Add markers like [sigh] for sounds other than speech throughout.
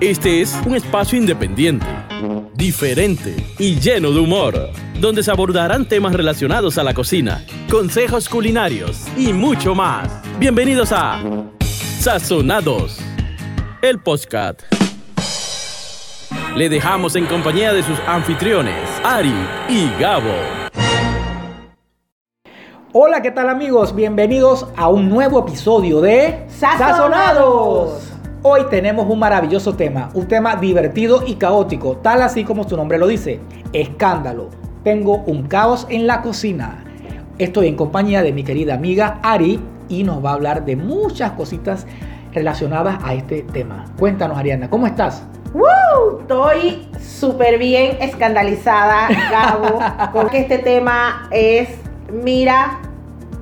Este es un espacio independiente, diferente y lleno de humor, donde se abordarán temas relacionados a la cocina, consejos culinarios y mucho más. Bienvenidos a Sazonados, el podcast. Le dejamos en compañía de sus anfitriones, Ari y Gabo. Hola, ¿qué tal amigos? Bienvenidos a un nuevo episodio de Sazonados. Hoy tenemos un maravilloso tema, un tema divertido y caótico, tal así como su nombre lo dice, escándalo. Tengo un caos en la cocina. Estoy en compañía de mi querida amiga Ari y nos va a hablar de muchas cositas relacionadas a este tema. Cuéntanos, Ariana, ¿cómo estás? ¡Woo! Estoy súper bien escandalizada, Gabo, [laughs] con que este tema es, mira,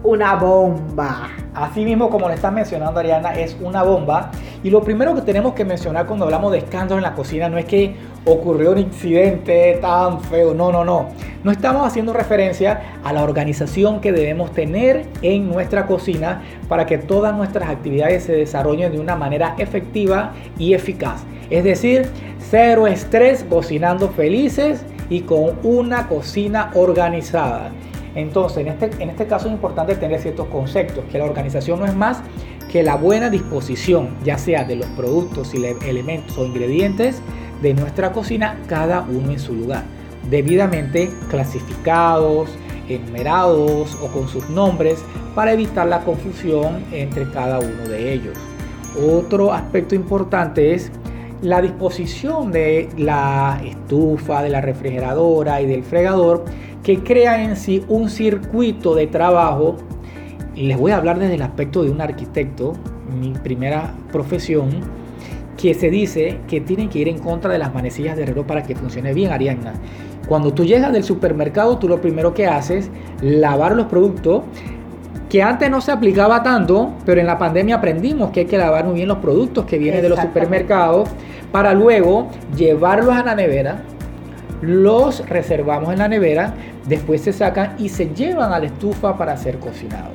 una bomba. Así mismo como le está mencionando Ariana, es una bomba. Y lo primero que tenemos que mencionar cuando hablamos de escándalo en la cocina no es que ocurrió un incidente tan feo, no, no, no. No estamos haciendo referencia a la organización que debemos tener en nuestra cocina para que todas nuestras actividades se desarrollen de una manera efectiva y eficaz. Es decir, cero estrés, cocinando felices y con una cocina organizada. Entonces, en este, en este caso es importante tener ciertos conceptos, que la organización no es más que la buena disposición, ya sea de los productos y elementos o ingredientes de nuestra cocina, cada uno en su lugar, debidamente clasificados, enumerados o con sus nombres para evitar la confusión entre cada uno de ellos. Otro aspecto importante es la disposición de la estufa, de la refrigeradora y del fregador que crea en sí un circuito de trabajo. Y les voy a hablar desde el aspecto de un arquitecto, mi primera profesión, que se dice que tienen que ir en contra de las manecillas de reloj para que funcione bien, Arianna. Cuando tú llegas del supermercado, tú lo primero que haces, lavar los productos, que antes no se aplicaba tanto, pero en la pandemia aprendimos que hay que lavar muy bien los productos que vienen de los supermercados para luego llevarlos a la nevera, los reservamos en la nevera, después se sacan y se llevan a la estufa para ser cocinados.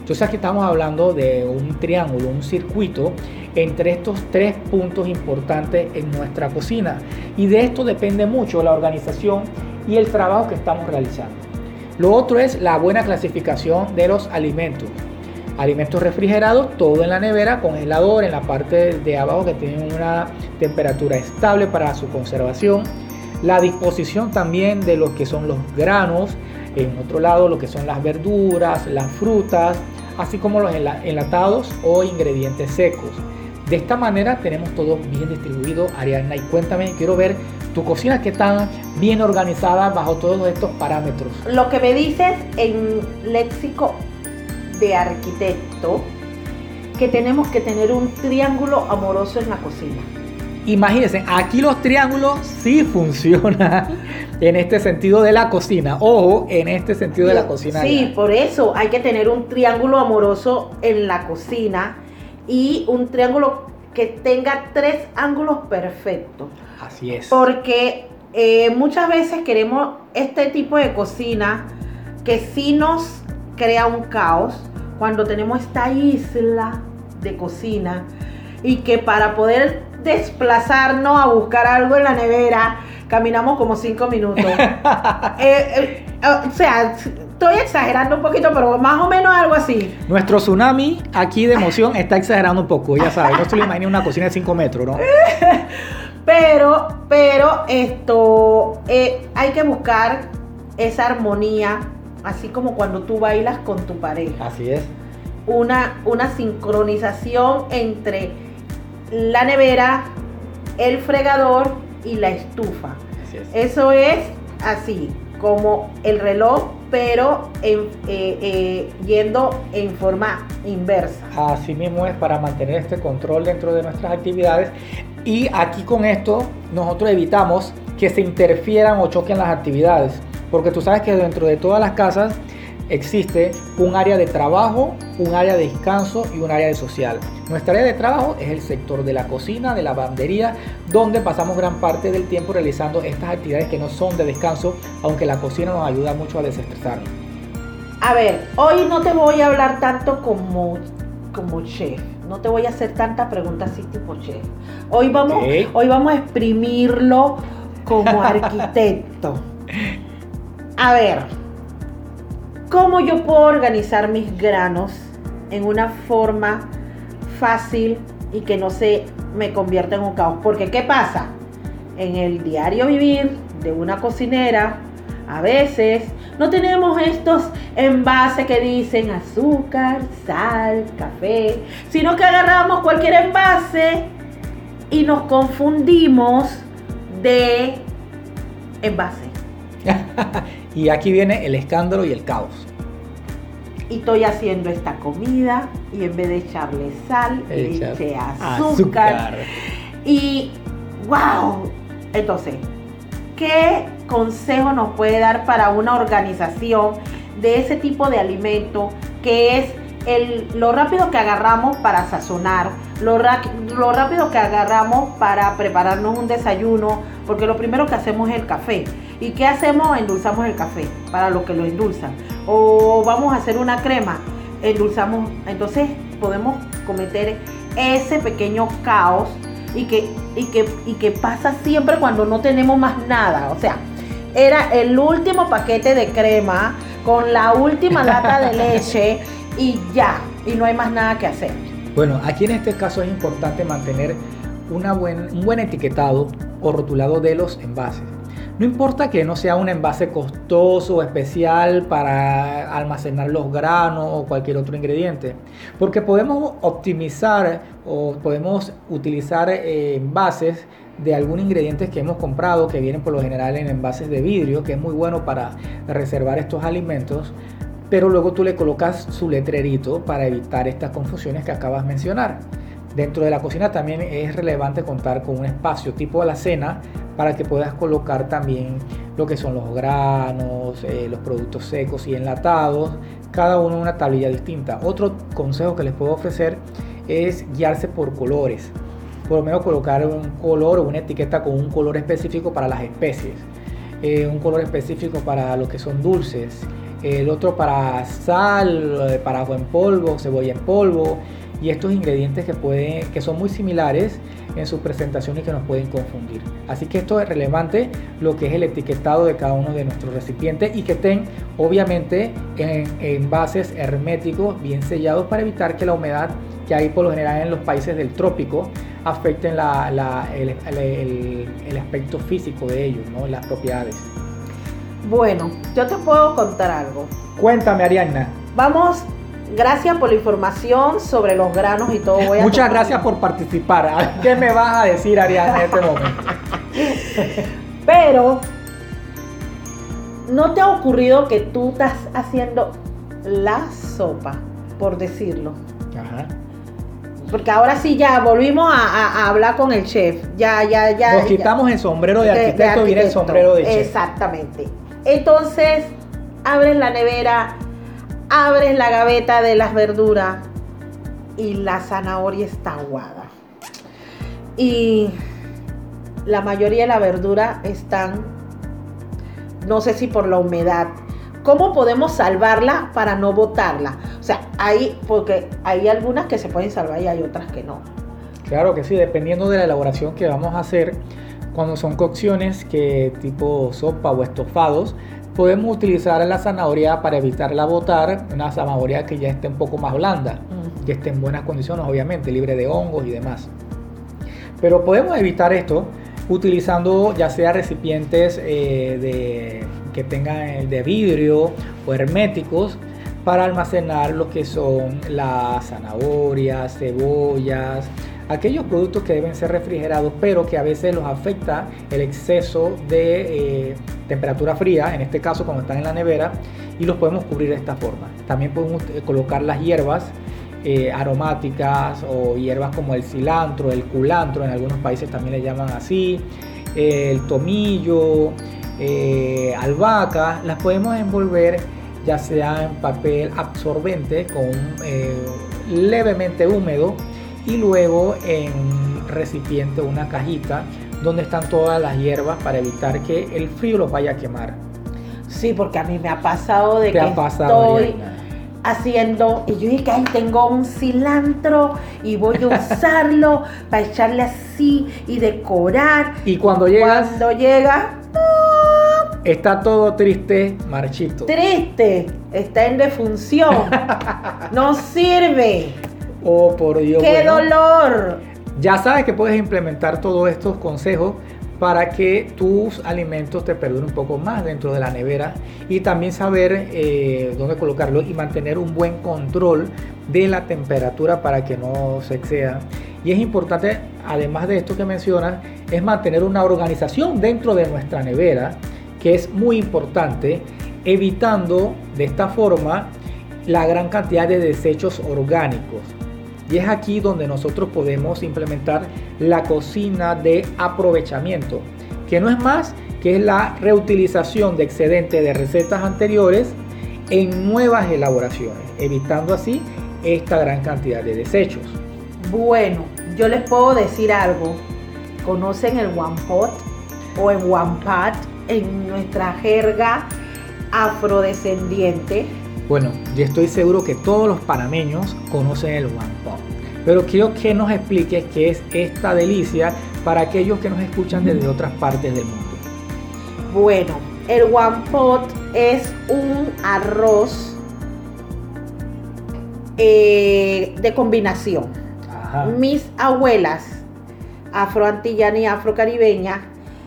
Entonces aquí estamos hablando de un triángulo, un circuito entre estos tres puntos importantes en nuestra cocina. Y de esto depende mucho la organización y el trabajo que estamos realizando. Lo otro es la buena clasificación de los alimentos. Alimentos refrigerados, todo en la nevera, congelador en la parte de abajo que tiene una temperatura estable para su conservación la disposición también de lo que son los granos, en otro lado lo que son las verduras, las frutas, así como los enlatados o ingredientes secos. De esta manera tenemos todo bien distribuido, Ariana. Y cuéntame, quiero ver tu cocina que está bien organizada bajo todos estos parámetros. Lo que me dices en léxico de arquitecto, que tenemos que tener un triángulo amoroso en la cocina. Imagínense, aquí los triángulos sí funcionan [laughs] en este sentido de la cocina. Ojo, en este sentido de la cocina. Sí, por eso hay que tener un triángulo amoroso en la cocina y un triángulo que tenga tres ángulos perfectos. Así es. Porque eh, muchas veces queremos este tipo de cocina que sí nos crea un caos cuando tenemos esta isla de cocina y que para poder desplazarnos a buscar algo en la nevera, caminamos como cinco minutos. [laughs] Eh, eh, o sea, estoy exagerando un poquito, pero más o menos algo así. Nuestro tsunami aquí de emoción está exagerando un poco, ya sabes, no se lo una cocina de 5 metros, ¿no? [laughs] pero, pero esto, eh, hay que buscar esa armonía, así como cuando tú bailas con tu pareja. Así es. Una, una sincronización entre la nevera, el fregador y la estufa. Eso es así, como el reloj, pero eh, eh, yendo en forma inversa. Así mismo es para mantener este control dentro de nuestras actividades. Y aquí con esto nosotros evitamos que se interfieran o choquen las actividades. Porque tú sabes que dentro de todas las casas existe un área de trabajo, un área de descanso y un área de social. Nuestra área de trabajo es el sector de la cocina, de la lavandería, donde pasamos gran parte del tiempo realizando estas actividades que no son de descanso, aunque la cocina nos ayuda mucho a desestresarnos. A ver, hoy no te voy a hablar tanto como, como chef, no te voy a hacer tanta pregunta así tipo chef. Hoy vamos, hoy vamos a exprimirlo como [laughs] arquitecto. A ver, ¿cómo yo puedo organizar mis granos en una forma fácil y que no se me convierta en un caos? Porque ¿qué pasa? En el diario vivir de una cocinera, a veces no tenemos estos envases que dicen azúcar, sal, café, sino que agarramos cualquier envase y nos confundimos de envase. [laughs] y aquí viene el escándalo y el caos. Y estoy haciendo esta comida y en vez de echarle sal, le eché azúcar. Y wow. Entonces, ¿qué consejo nos puede dar para una organización de ese tipo de alimento que es el, lo rápido que agarramos para sazonar, lo, lo rápido que agarramos para prepararnos un desayuno, porque lo primero que hacemos es el café. ¿Y qué hacemos? Endulzamos el café para lo que lo endulzan. O vamos a hacer una crema, endulzamos. Entonces podemos cometer ese pequeño caos y que, y que, y que pasa siempre cuando no tenemos más nada. O sea, era el último paquete de crema con la última [laughs] lata de leche y ya, y no hay más nada que hacer. Bueno, aquí en este caso es importante mantener una un buen etiquetado o rotulado de los envases. No importa que no sea un envase costoso o especial para almacenar los granos o cualquier otro ingrediente, porque podemos optimizar o podemos utilizar eh, envases de algún ingrediente que hemos comprado que vienen por lo general en envases de vidrio, que es muy bueno para reservar estos alimentos, pero luego tú le colocas su letrerito para evitar estas confusiones que acabas de mencionar. Dentro de la cocina también es relevante contar con un espacio tipo alacena para que puedas colocar también lo que son los granos, eh, los productos secos y enlatados, cada uno en una tablilla distinta. Otro consejo que les puedo ofrecer es guiarse por colores. Por lo menos colocar un color o una etiqueta con un color específico para las especies, eh, un color específico para lo que son dulces, el otro para sal, eh, para ajo en polvo, cebolla en polvo. Y estos ingredientes que, pueden, que son muy similares en sus presentaciones y que nos pueden confundir. Así que esto es relevante lo que es el etiquetado de cada uno de nuestros recipientes y que estén obviamente en envases herméticos bien sellados para evitar que la humedad que hay por lo general en los países del trópico afecten el, aspecto físico de ellos, ¿no? las propiedades. Bueno, yo te puedo contar algo. Cuéntame, Ariadna. Vamos, gracias por la información sobre los granos y todo. Muchas gracias por participar. [laughs] ¿Qué me vas a decir, Ariadna, en este momento? [laughs] Pero, ¿no te ha ocurrido que tú estás haciendo la sopa, por decirlo? Ajá porque ahora sí ya volvimos a, hablar con el chef. Ya, ya, ya. Nos quitamos el sombrero de arquitecto, y el sombrero de chef. Exactamente. Entonces, abres la nevera, abres la gaveta de las verduras y la zanahoria está aguada. Y la mayoría de la verdura están, no sé si por la humedad, ¿Cómo podemos salvarla para no botarla? O sea, hay, porque hay algunas que se pueden salvar y hay otras que no. Claro que sí, dependiendo de la elaboración que vamos a hacer, cuando son cocciones que tipo sopa o estofados, podemos utilizar la zanahoria para evitarla botar, una zanahoria que ya esté un poco más blanda, que esté en buenas condiciones, obviamente, libre de hongos y demás. Pero podemos evitar esto utilizando ya sea recipientes eh, de que tengan de vidrio o herméticos para almacenar lo que son las zanahorias, cebollas, aquellos productos que deben ser refrigerados, pero que a veces los afecta el exceso de eh, temperatura fría, en este caso cuando están en la nevera, y los podemos cubrir de esta forma. También podemos eh, colocar las hierbas eh, aromáticas o hierbas como el cilantro, el culantro, en algunos países también le llaman así, el tomillo, eh, albahaca, las podemos envolver ya sea en papel absorbente con levemente húmedo y luego en recipiente una cajita donde están todas las hierbas para evitar que el frío los vaya a quemar. Sí, porque a mí me ha pasado de que estoy haciendo, y yo dije, ay, tengo un cilantro y voy a [laughs] usarlo para echarle así y decorar. Y cuando llegas, Cuando llega, está todo triste, marchito. triste, está en defunción, [laughs] no sirve, Oh, por Dios. qué bueno. dolor. Ya sabes que puedes implementar todos estos consejos para que tus alimentos te perduren un poco más dentro de la nevera y también saber eh, dónde colocarlos y mantener un buen control de la temperatura para que no se exceda. Y es importante, además de esto que mencionas, es mantener una organización dentro de nuestra nevera, que es muy importante, evitando de esta forma la gran cantidad de desechos orgánicos. Y es aquí donde nosotros podemos implementar la cocina de aprovechamiento, que no es más que es la reutilización de excedentes de recetas anteriores en nuevas elaboraciones, evitando así esta gran cantidad de desechos. Bueno, yo les puedo decir algo. ¿Conocen el one pot o el one pat en nuestra jerga afrodescendiente? Bueno, yo estoy seguro que todos los panameños conocen el One Pot, pero quiero que nos expliques qué es esta delicia para aquellos que nos escuchan desde otras partes del mundo. Bueno, el one pot es un arroz eh, de combinación. Ajá. Mis abuelas afroantillanas y afrocaribeñas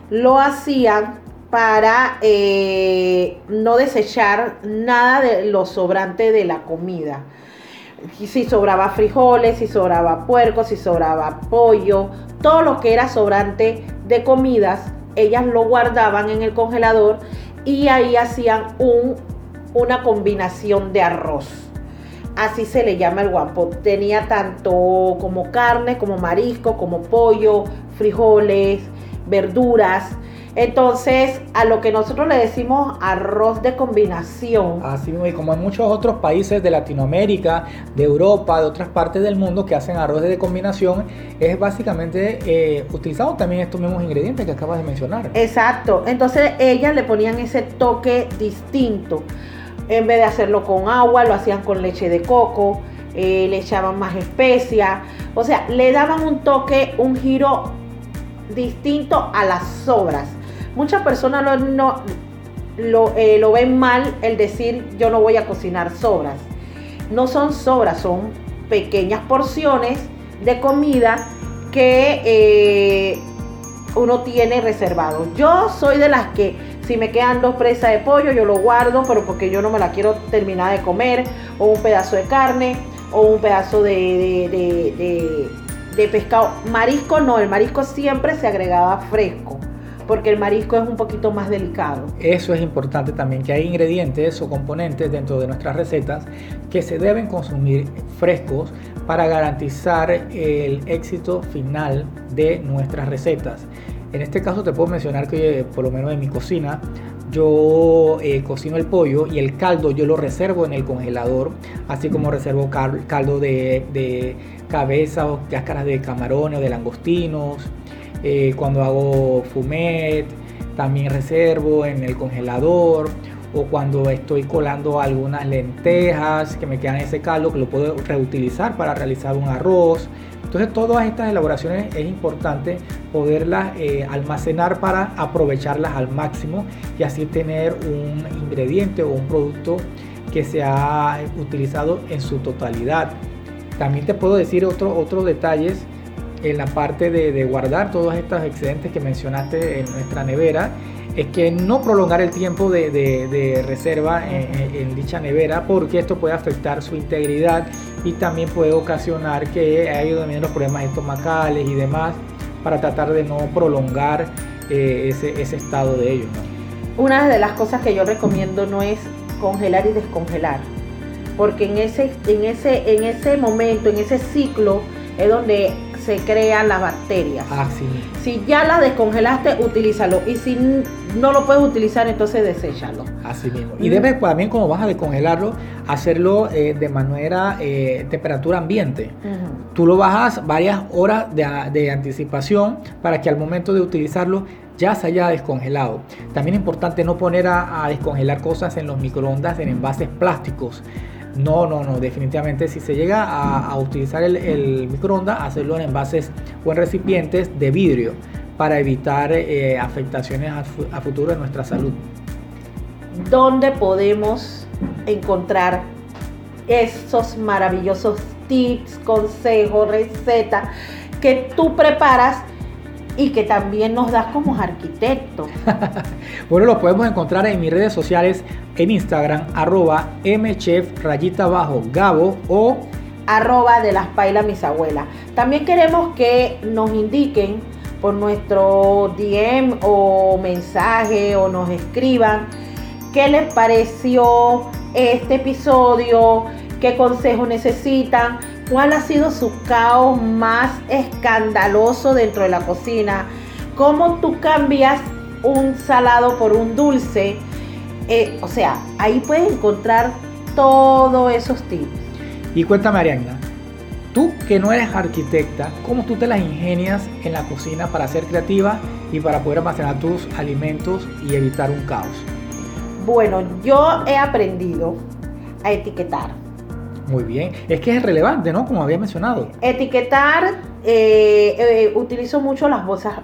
lo hacían para eh, no desechar nada de lo sobrante de la comida. Si sobraba frijoles, si sobraba puerco, si sobraba pollo, todo lo que era sobrante de comidas, ellas lo guardaban en el congelador y ahí hacían un, una combinación de arroz. Así se le llama el guapo. Tenía tanto como carne, como marisco, como pollo, frijoles, verduras. Entonces, a lo que nosotros le decimos arroz de combinación. Así mismo, y como en muchos otros países de Latinoamérica, de Europa, de otras partes del mundo que hacen arroz de combinación, es básicamente eh, utilizando también estos mismos ingredientes que acabas de mencionar. Exacto. Entonces, ellas le ponían ese toque distinto. En vez de hacerlo con agua, lo hacían con leche de coco, eh, le echaban más especias. O sea, le daban un toque, un giro distinto a las sobras. Muchas personas lo, no, eh, lo ven mal el decir yo no voy a cocinar sobras. No son sobras, son pequeñas porciones de comida que eh, uno tiene reservado. Yo soy de las que si me quedan dos presas de pollo, yo lo guardo, pero porque yo no me la quiero terminar de comer, o un pedazo de carne, o un pedazo de pescado. Marisco no, el marisco siempre se agregaba fresco, porque el marisco es un poquito más delicado. Eso es importante también, que hay ingredientes o componentes dentro de nuestras recetas que se deben consumir frescos para garantizar el éxito final de nuestras recetas. En este caso te puedo mencionar que eh, por lo menos en mi cocina yo eh, cocino el pollo y el caldo yo lo reservo en el congelador, así como reservo cal- caldo de, de cabeza o cáscaras de camarones o de langostinos. Eh, cuando hago fumet, también reservo en el congelador. O cuando estoy colando algunas lentejas que me quedan ese caldo, que lo puedo reutilizar para realizar un arroz. Entonces todas estas elaboraciones es importante poderlas eh, almacenar para aprovecharlas al máximo y así tener un ingrediente o un producto que se ha utilizado en su totalidad. También te puedo decir otro, otros detalles en la parte de, guardar todos estos excedentes que mencionaste en nuestra nevera. Es que no prolongar el tiempo de, reserva en, dicha nevera porque esto puede afectar su integridad y también puede ocasionar que haya también los problemas estomacales y demás para tratar de no prolongar eh, ese, estado de ellos. Una de las cosas que yo recomiendo no es congelar y descongelar, porque en ese, en ese, en ese momento, en ese ciclo, es donde se crean las bacterias. Así mismo. Si ya las descongelaste, utilízalo. Y si no lo puedes utilizar, entonces deséchalo. Así mismo. Y Mm. debes también, como vas a descongelarlo, hacerlo eh, de manera eh, temperatura ambiente. Tú lo bajas varias horas de anticipación para que al momento de utilizarlo ya se haya descongelado. También es importante no poner a, a descongelar cosas en los microondas en envases plásticos. No, no, no, definitivamente si se llega a, utilizar el, microondas, hacerlo en envases o en recipientes de vidrio para evitar eh, afectaciones a, futuro en nuestra salud. ¿Dónde podemos encontrar esos maravillosos tips, consejos, recetas que tú preparas y que también nos das como arquitecto. [laughs] bueno, lo podemos encontrar en mis redes sociales en Instagram, arroba mchef rayita bajo gabo o arroba de las pailas mis abuelas. También queremos que nos indiquen por nuestro DM o mensaje o nos escriban qué les pareció este episodio, qué consejo necesitan ¿Cuál ha sido su caos más escandaloso dentro de la cocina? ¿Cómo tú cambias un salado por un dulce? Eh, o sea, ahí puedes encontrar todos esos tips. Y cuéntame, Ariana, tú que no eres arquitecta, ¿cómo tú te las ingenias en la cocina para ser creativa y para poder almacenar tus alimentos y evitar un caos? Bueno, yo he aprendido a etiquetar muy bien. Es que es relevante, ¿no? Como había mencionado. Etiquetar, eh, eh, utilizo mucho las bolsas,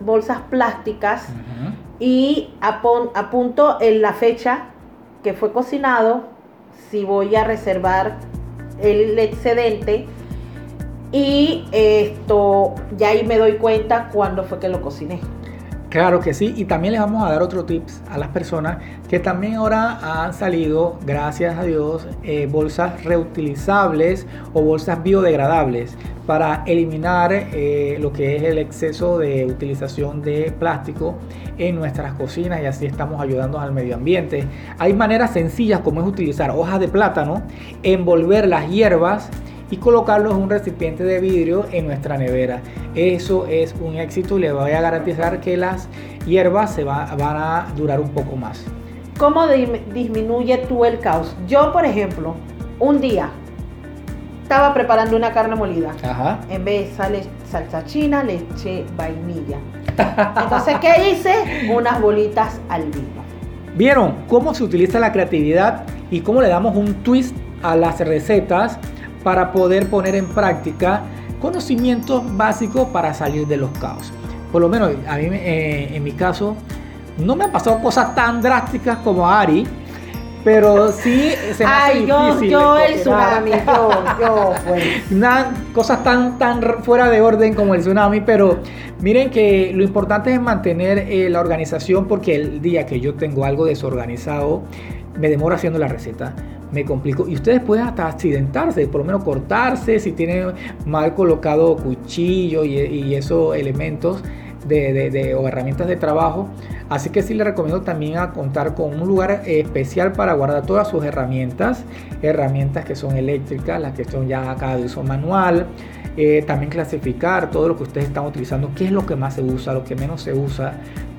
bolsas, plásticas y apunto en la fecha que fue cocinado, si voy a reservar el excedente y esto ya ahí me doy cuenta cuándo fue que lo cociné. Claro que sí, y también les vamos a dar otro tips a las personas que también ahora han salido, gracias a Dios, eh, bolsas reutilizables o bolsas biodegradables para eliminar eh, lo que es el exceso de utilización de plástico en nuestras cocinas y así estamos ayudando al medio ambiente. Hay maneras sencillas como es utilizar hojas de plátano, envolver las hierbas, y colocarlo en un recipiente de vidrio en nuestra nevera. Eso es un éxito y le voy a garantizar que las hierbas se van a durar un poco más. ¿Cómo disminuye tú el caos? Yo, por ejemplo, un día estaba preparando una carne molida. En vez de salsa china, le eché vainilla. Entonces, ¿qué hice? Unas bolitas al vino. ¿Vieron cómo se utiliza la creatividad y cómo le damos un twist a las recetas para poder poner en práctica conocimientos básicos para salir de los caos. Por lo menos a mí, eh, en mi caso, no me han pasado cosas tan drásticas como a Ari, pero sí se me Ay, yo, yo el tsunami, yo, yo, pues. cosas tan, tan fuera de orden como el tsunami, pero miren que lo importante es mantener eh, la organización porque el día que yo tengo algo desorganizado, me demoro haciendo la receta me complico. Y ustedes pueden hasta accidentarse, por lo menos cortarse si tienen mal colocado cuchillo y, esos elementos de, o herramientas de trabajo. Así que sí les recomiendo también a contar con un lugar especial para guardar todas sus herramientas. Herramientas que son eléctricas, las que son ya acá de uso manual. Eh, también clasificar todo lo que ustedes están utilizando, qué es lo que más se usa, lo que menos se usa.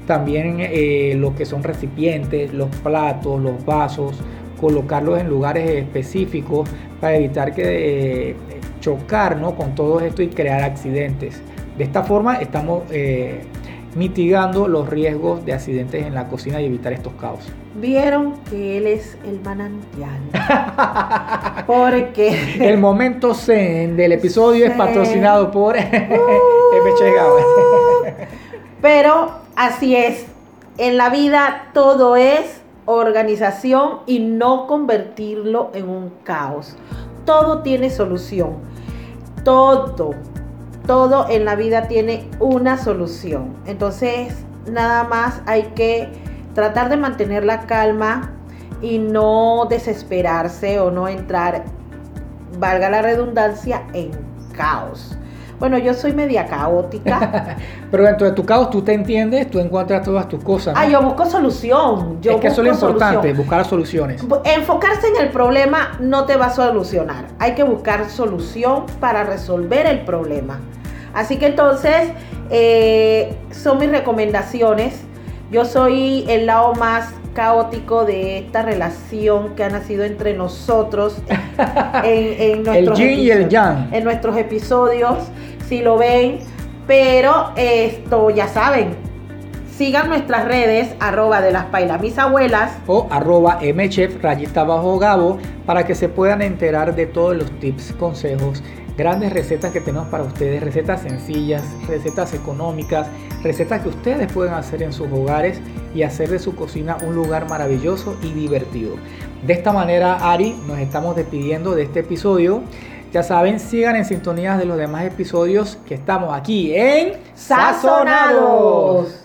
También eh, lo que son recipientes, los platos, los vasos, colocarlos en lugares específicos para evitar que eh, chocar con todo esto y crear accidentes. De esta forma estamos eh, mitigando los riesgos de accidentes en la cocina y evitar estos caos. Vieron que él es el manantial. [laughs] Porque [laughs] el momento zen del episodio es patrocinado por [laughs] uh, Pero así es. En la vida todo es organización y no convertirlo en un caos. Todo tiene solución. Todo, todo en la vida tiene una solución. Entonces, nada más hay que tratar de mantener la calma y no desesperarse o no entrar, valga la redundancia, en caos. Bueno, yo soy media caótica. [laughs] Pero dentro de tu caos tú te entiendes, tú encuentras todas tus cosas. Ah, yo busco solución. Yo es que eso es lo importante, buscar soluciones. Enfocarse en el problema no te va a solucionar. Hay que buscar solución para resolver el problema. Así que entonces, eh, son mis recomendaciones. Yo soy el lado más caótico de esta relación que ha nacido entre nosotros en, [laughs] nuestros, el y el yang. en nuestros episodios, si lo ven, pero esto ya saben, Sigan nuestras redes, arroba de las pailas mis abuelas. O arroba mchef rayita bajo gabo para que se puedan enterar de todos los tips, consejos, grandes recetas que tenemos para ustedes. Recetas sencillas, recetas económicas, recetas que ustedes pueden hacer en sus hogares y hacer de su cocina un lugar maravilloso y divertido. De esta manera, Ari, nos estamos despidiendo de este episodio. Ya saben, sigan en sintonía de los demás episodios que estamos aquí en Sazonados.